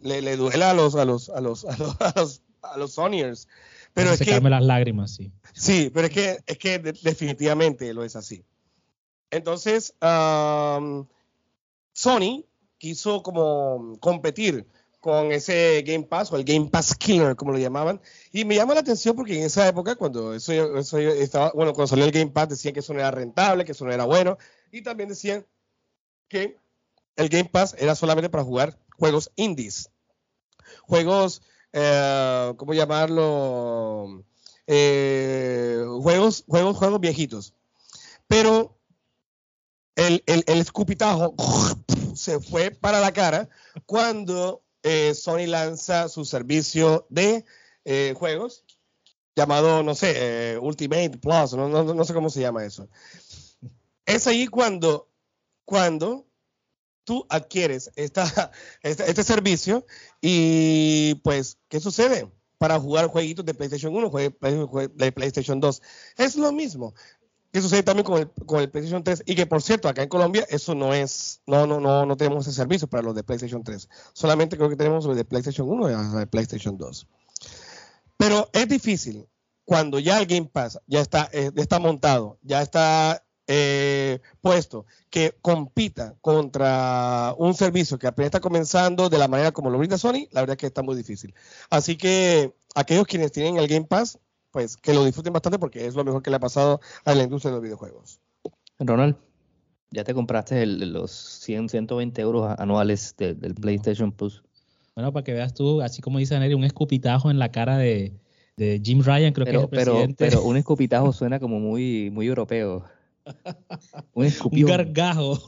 le, le duela a los, a los, a los, a los, a los, a los Sonyers. Pero es que, las lágrimas, sí. Sí, pero es que, es que de- definitivamente lo es así. Entonces, Sony quiso como competir con ese Game Pass o el Game Pass Killer, como lo llamaban. Y me llama la atención porque en esa época, cuando eso, eso estaba, bueno, cuando salió el Game Pass, decían que eso no era rentable, que eso no era bueno. Y también decían que el Game Pass era solamente para jugar juegos indies. Juegos, eh, ¿cómo llamarlo? Eh, juegos, juegos, juegos viejitos. Pero el, el, el escupitajo se fue para la cara cuando eh, Sony lanza su servicio de eh, juegos llamado, no sé, eh, Ultimate Plus, no, no, no sé cómo se llama eso. Es ahí cuando, cuando tú adquieres esta, este, este servicio y pues, ¿qué sucede? Para jugar jueguitos de PlayStation 1, jue- jue- de PlayStation 2. Es lo mismo que sucede también con el, PlayStation 3 y que por cierto acá en Colombia eso no es no no no no tenemos ese servicio para los de PlayStation 3 solamente creo que tenemos los de PlayStation 1 y los de PlayStation 2 pero es difícil cuando ya el Game Pass ya está eh, está montado ya está eh, puesto que compita contra un servicio que apenas está comenzando de la manera como lo brinda Sony la verdad es que está muy difícil. Así que aquellos quienes tienen el Game Pass pues que lo disfruten bastante porque es lo mejor que le ha pasado a la industria de los videojuegos. Ronald, ¿ya te compraste el- los 100, 120 euros anuales de- del PlayStation Plus? Bueno, para que veas tú, así como dice Neri, un escupitajo en la cara de, de Jim Ryan, creo que es el pero, presidente. pero un escupitajo suena como muy, muy europeo. Un un gargajo.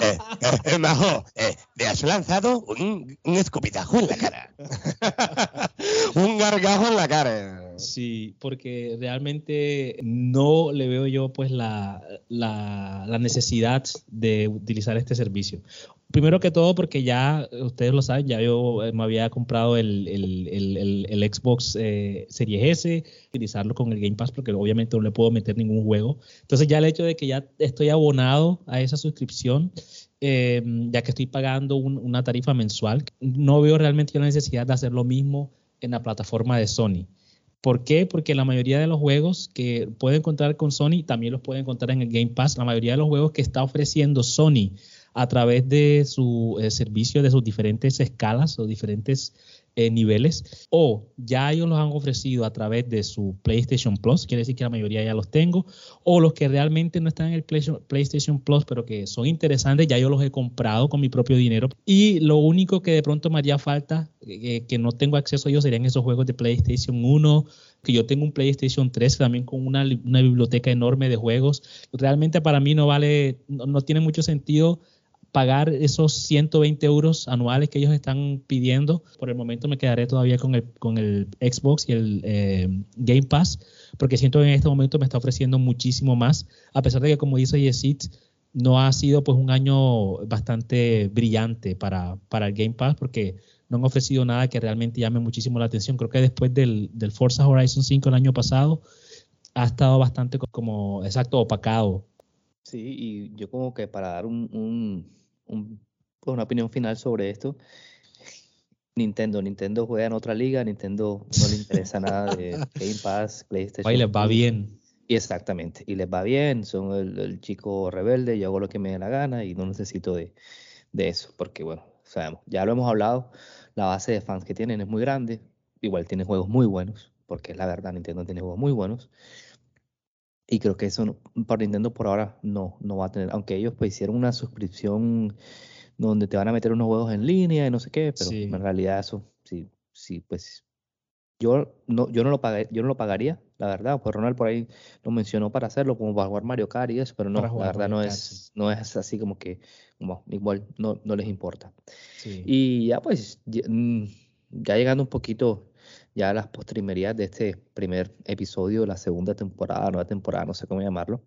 Eh, eh, Majo, eh, me has lanzado un, un escupitajo en la cara. un gargajo en la cara. Sí, porque realmente no le veo yo pues la, la, necesidad de utilizar este servicio. Primero que todo porque ya, ustedes lo saben, ya yo eh, me había comprado el, el, el, Xbox eh, Series S, utilizarlo con el Game Pass porque obviamente no le puedo meter ningún juego. Entonces ya el hecho de que ya estoy abonado a esa suscripción, eh, ya que estoy pagando un, una tarifa mensual, no veo realmente la necesidad de hacer lo mismo en la plataforma de Sony. ¿Por qué? Porque la mayoría de los juegos que puede encontrar con Sony también los puede encontrar en el Game Pass. La mayoría de los juegos que está ofreciendo Sony a través de su eh, servicio, de sus diferentes escalas o diferentes eh, niveles, o ya ellos los han ofrecido a través de su PlayStation Plus, quiere decir que la mayoría ya los tengo, o los que realmente no están en el PlayStation Plus, pero que son interesantes, ya yo los he comprado con mi propio dinero. Y lo único que de pronto me haría falta, eh, que no tengo acceso a ellos, serían esos juegos de PlayStation 1, que yo tengo un PlayStation 3 también con una, una biblioteca enorme de juegos. Realmente para mí no vale, no, no tiene mucho sentido pagar esos 120 euros anuales que ellos están pidiendo. Por el momento me quedaré todavía con el, con el Xbox y el eh, Game Pass, porque siento que en este momento me está ofreciendo muchísimo más, a pesar de que, como dice Yesit, no ha sido pues un año bastante brillante para, para el Game Pass, porque no han ofrecido nada que realmente llame muchísimo la atención. Creo que después del, Forza Horizon 5 el año pasado, ha estado bastante como, exacto, opacado. Sí, y yo como que para dar un, pues, una opinión final sobre esto. Nintendo, Nintendo juega en otra liga, Nintendo no le interesa nada de Game Pass, PlayStation. Y les va bien. Y exactamente, y les va bien, son el, chico rebelde, yo hago lo que me dé la gana y no necesito de, de, eso, porque bueno, sabemos, ya lo hemos hablado, la base de fans que tienen es muy grande, igual tiene juegos muy buenos, porque es la verdad, Nintendo tiene juegos muy buenos, y creo que eso para Nintendo por ahora no, no va a tener, aunque ellos pues hicieron una suscripción donde te van a meter unos juegos en línea y no sé qué, pero en realidad eso sí, sí, pues yo no, yo no lo pagué, yo no lo pagaría, la verdad, pues Ronald por ahí lo mencionó para hacerlo, como para jugar Mario Kart y eso, pero no, la verdad no es, no es así como que, igual no, no les importa. Y ya pues, mm, ya llegando un poquito ya las postrimerías de este primer episodio de la segunda temporada, nueva temporada, no sé cómo llamarlo.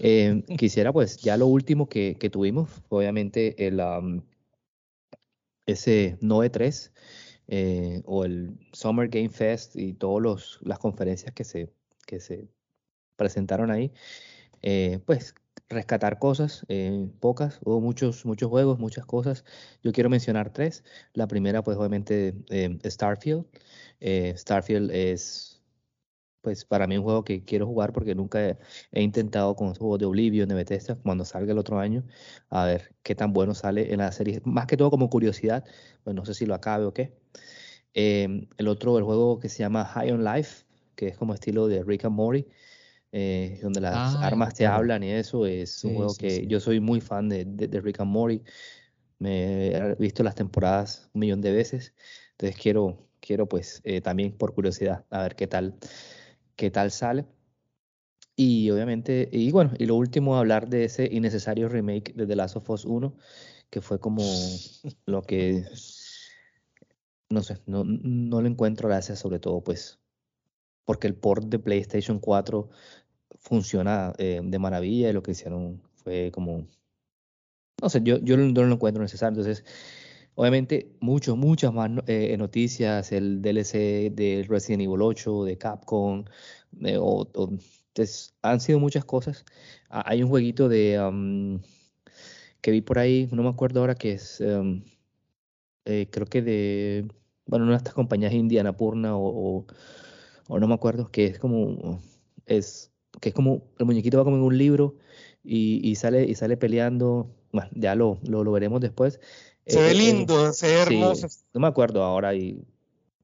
Eh, quisiera pues ya lo último que, que tuvimos, obviamente el, ese NOE 3 eh, o el Summer Game Fest y todas las conferencias que se, que se presentaron ahí, eh, pues rescatar cosas, pocas, hubo muchos, muchos juegos, muchas cosas. Yo quiero mencionar tres. La primera, pues obviamente Starfield. Eh, Starfield es, pues para mí un juego que quiero jugar porque nunca he, intentado con juegos de Oblivion, de Bethesda, cuando salga el otro año, a ver qué tan bueno sale en la serie. Más que todo como curiosidad, pues no sé si lo acabe o qué. Em, el otro, el juego que se llama High on Life, que es como estilo de Rick and Morty, eh, donde las ah, armas te hablan y eso, es un juego que yo soy muy fan de, de, Rick and Morty. Me he visto las temporadas un millón de veces, entonces quiero, quiero pues eh, también por curiosidad a ver qué tal, qué tal sale. Y obviamente, y bueno, y lo último, hablar de ese innecesario remake de The Last of Us 1, que fue como lo que, no sé, no, no le encuentro gracias, sobre todo pues porque el port de PlayStation 4 funciona eh, de maravilla y lo que hicieron fue como, no sé, yo, yo no lo encuentro necesario. Entonces, Obviamente, muchos, muchas más eh, noticias, el DLC de Resident Evil 8, de Capcom, han sido muchas cosas. Ah, hay un jueguito de que vi por ahí, no me acuerdo ahora que es, eh, creo que de, bueno, una de estas compañías Indiana Purna o, o, no me acuerdo, que es como, es, que es como, el muñequito va como en un libro y, y sale, y sale peleando, bueno, ya lo, lo, lo veremos después se ve eh, lindo, se ve hermoso. no me acuerdo ahora, y,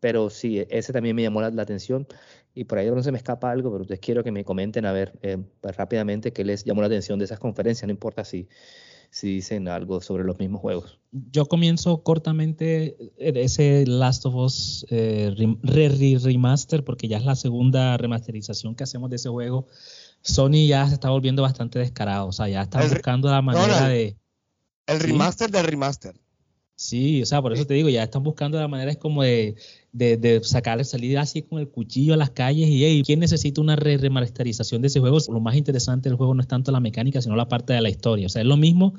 pero sí, ese también me llamó la, atención. Y por ahí no se me escapa algo, pero ustedes quiero que me comenten a ver eh, pues, rápidamente qué les llamó la atención de esas conferencias, no importa si, si dicen algo sobre los mismos juegos. Yo comienzo cortamente eh, ese Last of Us remaster, porque ya es la segunda remasterización que hacemos de ese juego. Sony ya se está volviendo bastante descarado, o sea, ya está buscando la manera de... El remaster del remaster. Sí, o sea, por eso te digo, ya están buscando la manera es como de, de, de sacar, salir así con el cuchillo a las calles y hey, ¿quién necesita una re remasterización de ese juego? Lo más interesante del juego no es tanto la mecánica, sino la parte de la historia. O sea, es lo mismo,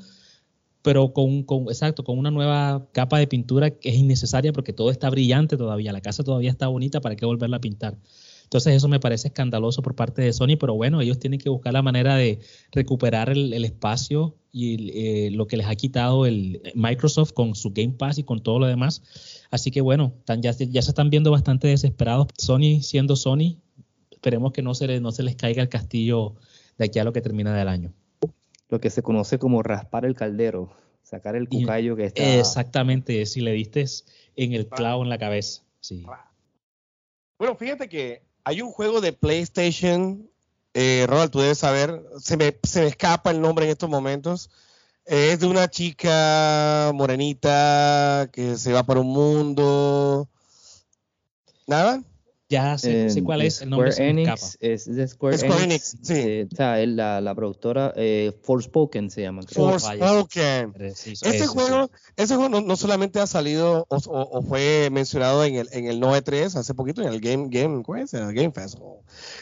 pero con, con, exacto, con una nueva capa de pintura que es innecesaria porque todo está brillante todavía, la casa todavía está bonita, ¿para qué volverla a pintar? Entonces eso me parece escandaloso por parte de Sony, pero bueno, ellos tienen que buscar la manera de recuperar el, el espacio y eh, lo que les ha quitado el Microsoft con su Game Pass y con todo lo demás. Así que bueno, tan, ya, ya, se están viendo bastante desesperados. Sony siendo Sony, esperemos que no se, les, no se les caiga el castillo de aquí a lo que termina del año. Lo que se conoce como raspar el caldero, sacar el cucayo que está... Exactamente, si le diste en el clavo en la cabeza. Sí. Bueno, fíjate que hay un juego de PlayStation, eh, Ronald, tú debes saber, se me, se me escapa el nombre en estos momentos. Eh, es de una chica morenita que se va para un mundo. ¿Nada? Ya sé, sé cuál es el nombre. Square Enix, es de Square, Square Enix. Enix, sí. Eh, o sea, él, la, la productora eh, Forspoken se llama. creo. Forspoken. Este eso, juego, ese juego no, no solamente ha salido o, o- o fue mencionado en el, en el Noe 3 hace poquito, en el Game, Game, ¿cuál es? En el Game Fest.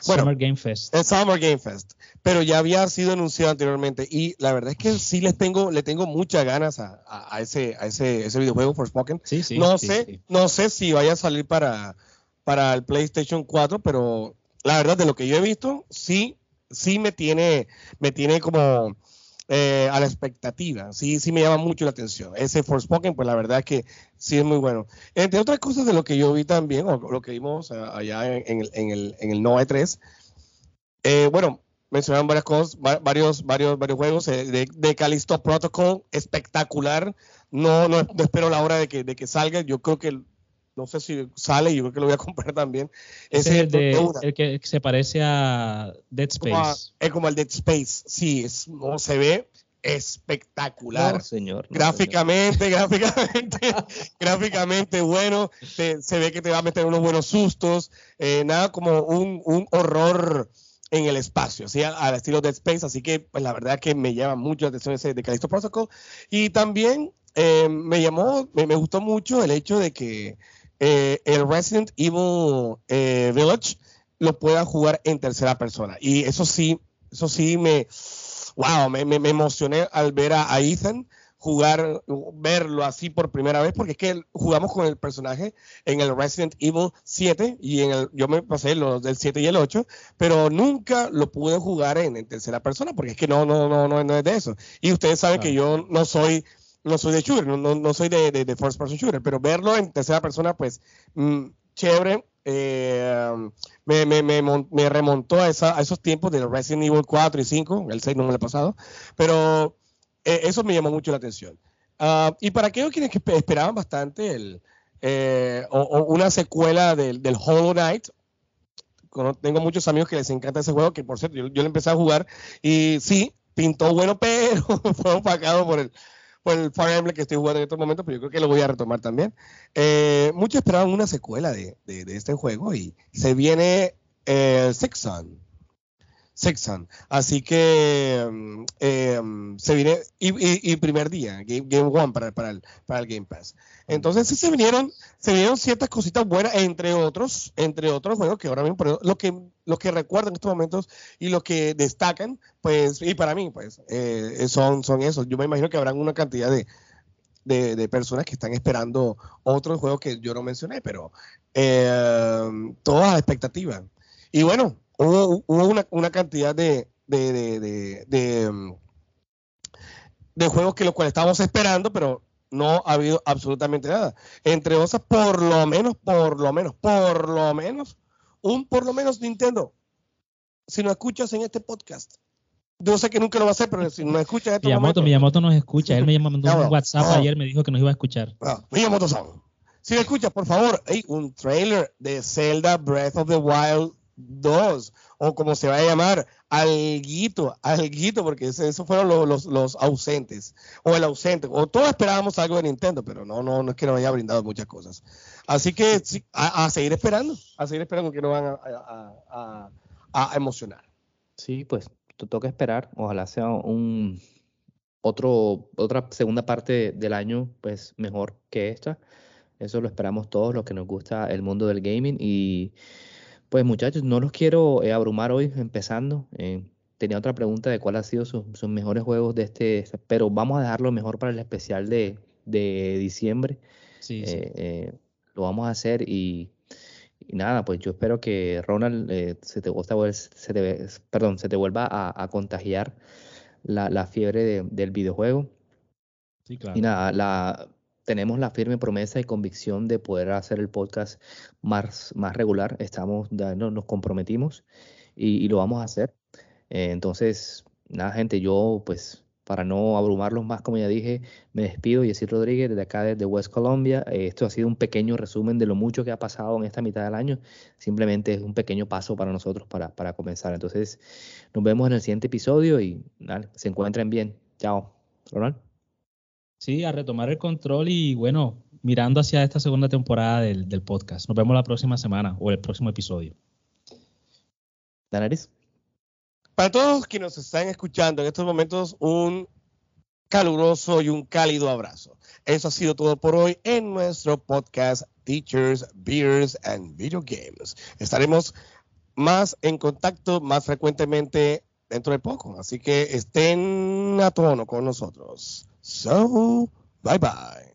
Bueno, Summer Game Fest. el Summer Game Fest, pero ya había sido anunciado anteriormente y la verdad es que sí les tengo, le tengo muchas ganas a, a- a ese, a ese, ese videojuego Forspoken. Sí, sí. no sí, sé, sí. no sé si vaya a salir para, para el PlayStation 4, pero la verdad de lo que yo he visto, sí, sí me tiene, me tiene como eh, a la expectativa. Sí, sí me llama mucho la atención. Ese Forspoken, pues la verdad es que sí es muy bueno. Entre otras cosas de lo que yo vi también, o lo que vimos allá en, en el, en el, en el Noe 3, eh, bueno, mencionaron varias cosas, va- varios, varios, varios juegos eh, de, de Callisto Protocol, espectacular. No, no, no espero la hora de que, de que salga. Yo creo que no sé si sale, yo creo que lo voy a comprar también. Ese es el, de, de una. el que se parece a Dead Como a- Space. es como el Dead Space. Sí, es, no, se ve espectacular. No, señor. no, Gráficamente, gráficamente, gráficamente bueno, te- se ve que te va a meter unos buenos sustos, eh, nada como un, un horror en el espacio, ¿sí? al, al estilo Dead Space, así que pues la verdad que me llama mucho la atención ese de Callisto Protocol y también eh, me llamó, me, me gustó mucho el hecho de que eh, el Resident Evil eh, Village lo pueda jugar en tercera persona y eso sí, eso sí me, wow, me, me, me emocioné al ver a, a Ethan jugar, verlo así por primera vez, porque es que jugamos con el personaje en el Resident Evil 7 y en el, yo me pasé los del 7 y el 8, pero nunca lo pude jugar en, en tercera persona, porque es que no, no, no, no, no es de eso. Y ustedes saben que yo no soy, no soy de shooter, no, no, no soy de, de, de first person shooter, pero verlo en tercera persona, pues, mm, chévere. eh, me, me, me, me remontó a, esa- a esos tiempos del Resident Evil 4 y 5, el 6 no me lo he pasado, pero eh, eso me llamó mucho la atención. Ah, y para aquellos quienes que espe- esperaban bastante el, eh, o, o una secuela del, del Hollow Knight, tengo muchos amigos que les encanta ese juego, que por cierto, yo, yo lo empecé a jugar y sí, pintó bueno, pero fue opacado por el, por el Fire Emblem que estoy jugando en estos momentos, pero yo creo que lo voy a retomar también. Eh, muchos esperaban una secuela de, este juego y se viene eh, Six. Six Sun. Así que mm, eh, mm, se viene, y, primer día, Game, One para, el, para el Game Pass. Entonces sí se vinieron, se vinieron ciertas cositas buenas, entre otros, entre otros juegos que ahora mismo, lo que, lo que recuerdo en estos momentos y lo que destacan, pues, y para mí, pues, eh, son, son esos. Yo me imagino que habrán una cantidad de, de, de personas que están esperando otros juegos que yo no mencioné, pero eh, todas las expectativas. Y bueno, hubo, hubo una, una cantidad de, de, de, de, de, mm, de juegos que los cuales estábamos esperando, pero no ha habido absolutamente nada. Entre otras, por lo menos, por lo menos, por lo menos, un por lo menos Nintendo. Si nos escuchas en este podcast, yo sé que nunca lo va a hacer, pero si nos escuchas en este Miyamoto, Miyamoto nos escucha. Él me mandó bueno. un WhatsApp Ah. ayer, me dijo que nos iba a escuchar. Ah, Miyamoto-san. Si me escuchas, por favor, hay un trailer de Zelda Breath of the Wild 2, o como se va a llamar, Alguito, Alguito, porque esos fueron los, los, los ausentes, o el ausente, o todos esperábamos algo de Nintendo, pero no, no, no es que nos haya brindado muchas cosas. Así que sí, a, seguir esperando, a seguir esperando que nos van a- a emocionar. Sí, pues te toca esperar. Ojalá sea un, otro, otra segunda parte del año pues mejor que esta. Eso lo esperamos todos los que nos gusta el mundo del gaming. Y pues muchachos, no los quiero eh, abrumar hoy empezando. Eh, tenía otra pregunta de cuál ha sido sus, mejores juegos de este, pero vamos a dejarlo mejor para el especial de, de diciembre. Sí, eh, lo vamos a hacer y, nada, pues yo espero que Ronald se, te, se, te, perdón, se te vuelva a, contagiar la, la fiebre del videojuego. Sí, claro. Y nada, la, tenemos la firme promesa y convicción de poder hacer el podcast más, más regular. Estamos, nos comprometimos y, lo vamos a hacer. Eh, entonces, nada, gente, yo pues para no abrumarlos más, como ya dije, me despido. Yesir Rodríguez, desde acá, desde West Colombia. Eh, esto ha sido un pequeño resumen de lo mucho que ha pasado en esta mitad del año. Simplemente es un pequeño paso para nosotros para, para comenzar. Entonces, nos vemos en el siguiente episodio y se encuentren bien. Chao. Ronald. Sí, a retomar el control y bueno, mirando hacia esta segunda temporada del, podcast. Nos vemos la próxima semana o el próximo episodio. Danaris. Para todos quienes nos están escuchando en estos momentos, un caluroso y un cálido abrazo. Eso ha sido todo por hoy en nuestro podcast Teachers, Beers and Video Games. Estaremos más en contacto más frecuentemente dentro de poco, así que estén a tono con nosotros. So, bye bye.